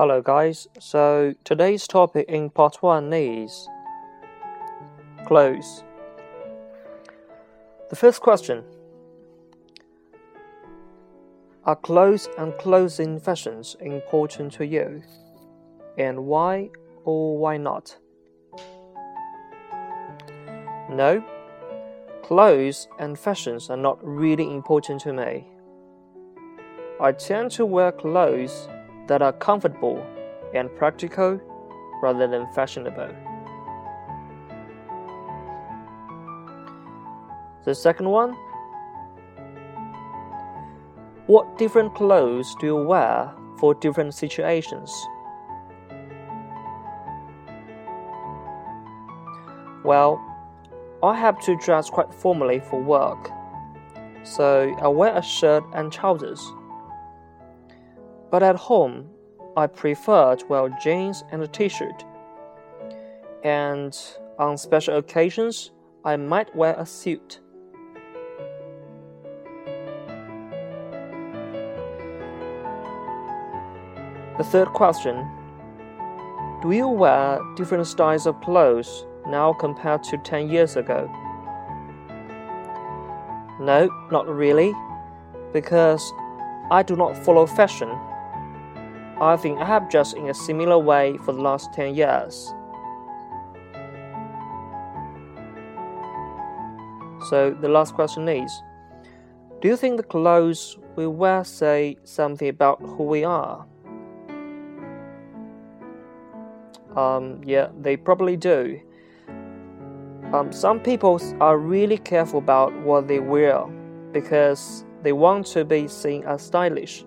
Hello, guys. So today's topic in part one is clothes. The first question Are clothes and clothing fashions important to you? And why or why not? No, clothes and fashions are not really important to me. I tend to wear clothes that are comfortable and practical rather than fashionable. The second one What different clothes do you wear for different situations? Well, I have to dress quite formally for work, so I wear a shirt and trousers. But at home, I prefer to wear jeans and a t-shirt. And on special occasions, I might wear a suit. The third question Do you wear different styles of clothes now compared to 10 years ago? No, not really, because I do not follow fashion I think I have just in a similar way for the last 10 years. So the last question is Do you think the clothes we wear say something about who we are? Um, yeah, they probably do. Um, some people are really careful about what they wear because they want to be seen as stylish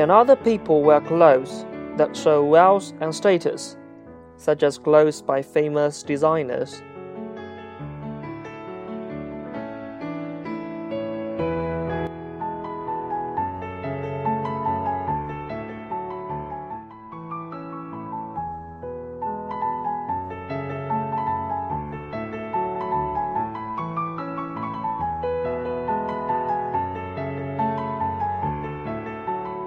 and other people wear clothes that show wealth and status, such as clothes by famous designers.